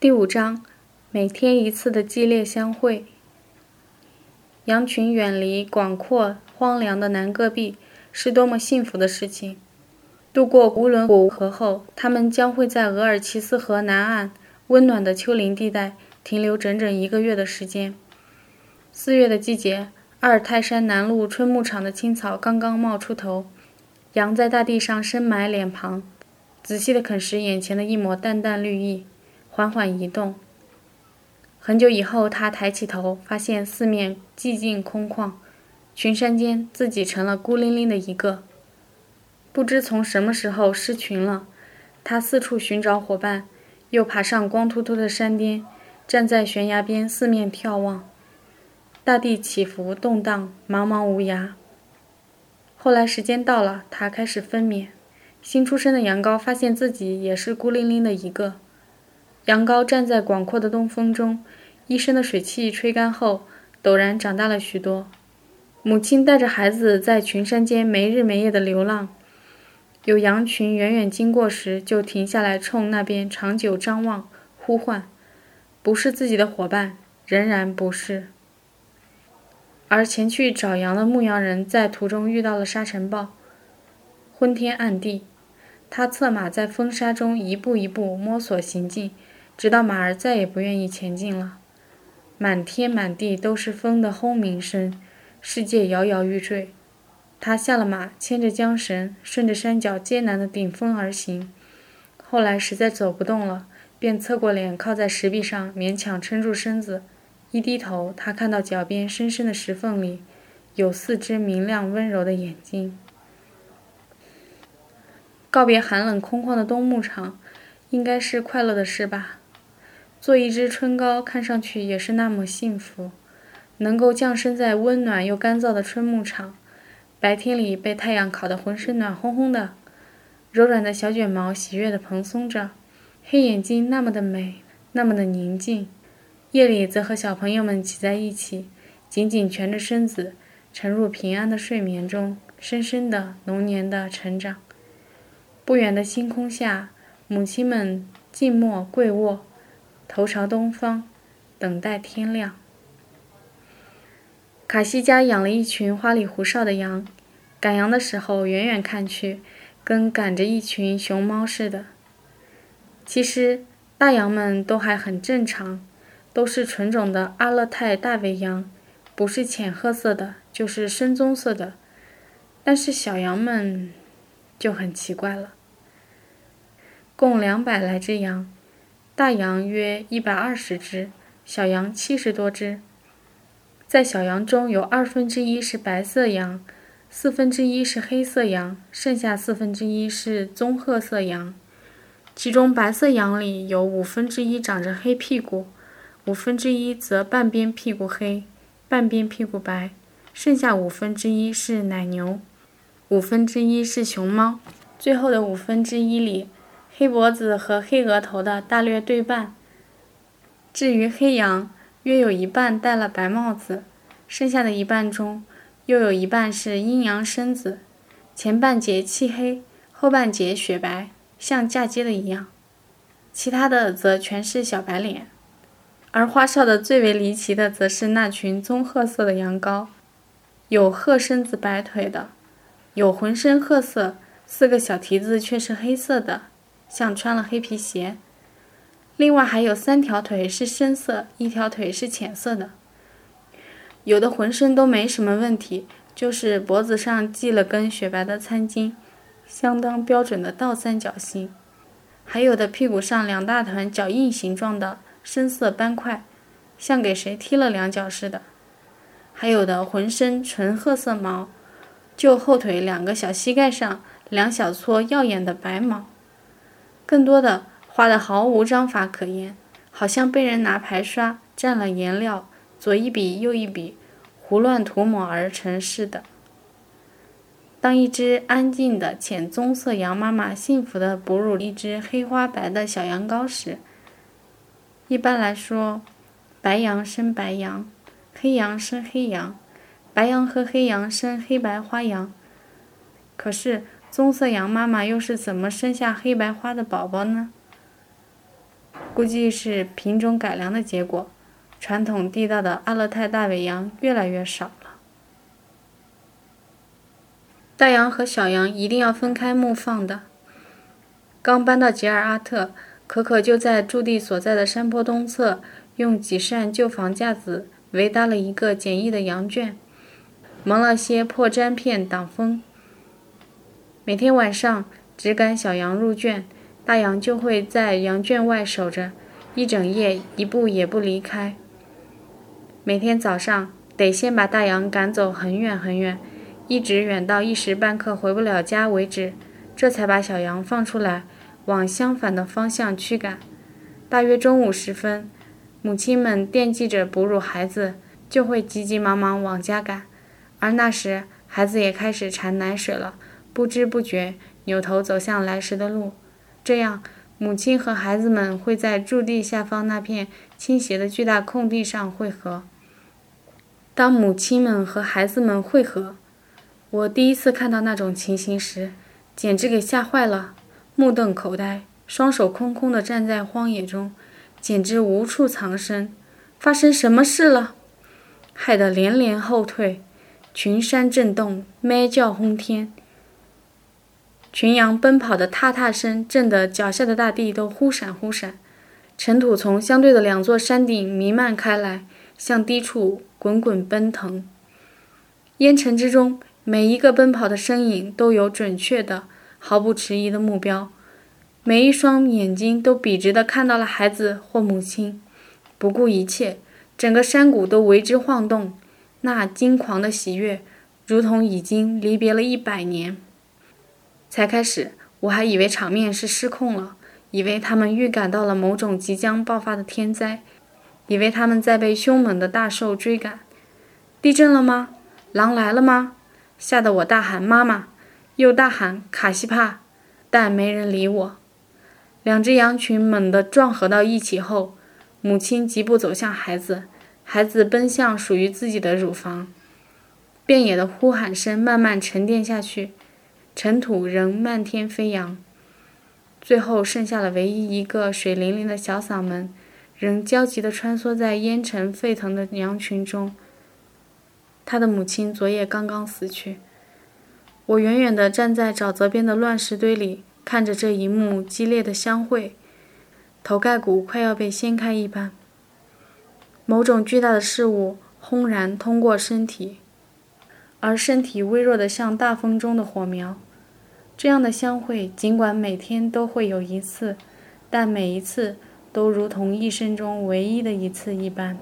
第五章，每天一次的激烈相会。羊群远离广阔荒凉的南戈壁，是多么幸福的事情！渡过乌伦古河后，他们将会在额尔齐斯河南岸温暖的丘陵地带停留整整一个月的时间。四月的季节，阿尔泰山南麓春牧场的青草刚刚冒出头，羊在大地上深埋脸庞，仔细地啃食眼前的一抹淡淡绿意。缓缓移动。很久以后，他抬起头，发现四面寂静空旷，群山间自己成了孤零零的一个。不知从什么时候失群了，他四处寻找伙伴，又爬上光秃秃的山巅，站在悬崖边四面眺望。大地起伏动荡，茫茫无涯。后来时间到了，他开始分娩。新出生的羊羔发现自己也是孤零零的一个。羊羔站在广阔的东风中，一身的水汽吹干后，陡然长大了许多。母亲带着孩子在群山间没日没夜的流浪，有羊群远远经过时，就停下来冲那边长久张望，呼唤，不是自己的伙伴，仍然不是。而前去找羊的牧羊人在途中遇到了沙尘暴，昏天暗地，他策马在风沙中一步一步摸索行进。直到马儿再也不愿意前进了，满天满地都是风的轰鸣声，世界摇摇欲坠。他下了马，牵着缰绳，顺着山脚艰难的顶峰而行。后来实在走不动了，便侧过脸靠在石壁上，勉强撑住身子。一低头，他看到脚边深深的石缝里，有四只明亮温柔的眼睛。告别寒冷空旷的冬牧场，应该是快乐的事吧。做一只春糕，看上去也是那么幸福。能够降生在温暖又干燥的春牧场，白天里被太阳烤得浑身暖烘烘的，柔软的小卷毛喜悦地蓬松着，黑眼睛那么的美，那么的宁静。夜里则和小朋友们挤在一起，紧紧蜷着身子，沉入平安的睡眠中，深深的、浓年的成长。不远的星空下，母亲们静默跪卧。头朝东方，等待天亮。卡西家养了一群花里胡哨的羊，赶羊的时候，远远看去，跟赶着一群熊猫似的。其实大羊们都还很正常，都是纯种的阿勒泰大尾羊，不是浅褐色的，就是深棕色的。但是小羊们就很奇怪了，共两百来只羊。大羊约一百二十只，小羊七十多只。在小羊中有二分之一是白色羊，四分之一是黑色羊，剩下四分之一是棕褐色羊。其中白色羊里有五分之一长着黑屁股，五分之一则半边屁股黑，半边屁股白，剩下五分之一是奶牛，五分之一是熊猫，最后的五分之一里。黑脖子和黑额头的大略对半。至于黑羊，约有一半戴了白帽子，剩下的一半中，又有一半是阴阳身子，前半截漆黑，后半截雪白，像嫁接的一样。其他的则全是小白脸。而花哨的最为离奇的，则是那群棕褐色的羊羔，有褐身子白腿的，有浑身褐色，四个小蹄子却是黑色的。像穿了黑皮鞋，另外还有三条腿是深色，一条腿是浅色的。有的浑身都没什么问题，就是脖子上系了根雪白的餐巾，相当标准的倒三角形。还有的屁股上两大团脚印形状的深色斑块，像给谁踢了两脚似的。还有的浑身纯褐色毛，就后腿两个小膝盖上两小撮耀眼的白毛。更多的画的毫无章法可言，好像被人拿排刷蘸了颜料，左一笔右一笔，胡乱涂抹而成似的。当一只安静的浅棕色羊妈妈幸福地哺乳一只黑花白的小羊羔时，一般来说，白羊生白羊，黑羊生黑羊，白羊和黑羊生黑白花羊。可是。棕色羊妈妈又是怎么生下黑白花的宝宝呢？估计是品种改良的结果，传统地道的阿勒泰大尾羊越来越少了。大羊和小羊一定要分开牧放的。刚搬到吉尔阿特，可可就在驻地所在的山坡东侧，用几扇旧房架子围搭了一个简易的羊圈，蒙了些破毡片挡风。每天晚上，只赶小羊入圈，大羊就会在羊圈外守着，一整夜一步也不离开。每天早上，得先把大羊赶走很远很远。一直远到一时半刻回不了家为止，这才把小羊放出来，往相反的方向驱赶。大约中午时分，母亲们惦记着哺乳孩子，就会急急忙忙往家赶，而那时孩子也开始馋奶水了，不知不觉扭头走向来时的路。这样，母亲和孩子们会在驻地下方那片倾斜的巨大空地上汇合。当母亲们和孩子们汇合，我第一次看到那种情形时，简直给吓坏了，目瞪口呆，双手空空地站在荒野中，简直无处藏身。发生什么事了？害得连连后退，群山震动，咩叫轰天，群羊奔跑的踏踏声震得脚下的大地都忽闪忽闪，尘土从相对的两座山顶弥漫开来，向低处滚滚奔腾，烟尘之中。每一个奔跑的身影都有准确的、毫不迟疑的目标，每一双眼睛都笔直地看到了孩子或母亲，不顾一切，整个山谷都为之晃动。那惊狂的喜悦，如同已经离别了一百年。才开始，我还以为场面是失控了，以为他们预感到了某种即将爆发的天灾，以为他们在被凶猛的大兽追赶。地震了吗？狼来了吗？吓得我大喊“妈妈”，又大喊“卡西帕”，但没人理我。两只羊群猛地撞合到一起后，母亲疾步走向孩子，孩子奔向属于自己的乳房。遍野的呼喊声慢慢沉淀下去，尘土仍漫天飞扬。最后剩下了唯一一个水灵灵的小嗓门，仍焦急地穿梭在烟尘沸腾的羊群中。他的母亲昨夜刚刚死去。我远远地站在沼泽边的乱石堆里，看着这一幕激烈的相会，头盖骨快要被掀开一般。某种巨大的事物轰然通过身体，而身体微弱得像大风中的火苗。这样的相会，尽管每天都会有一次，但每一次都如同一生中唯一的一次一般。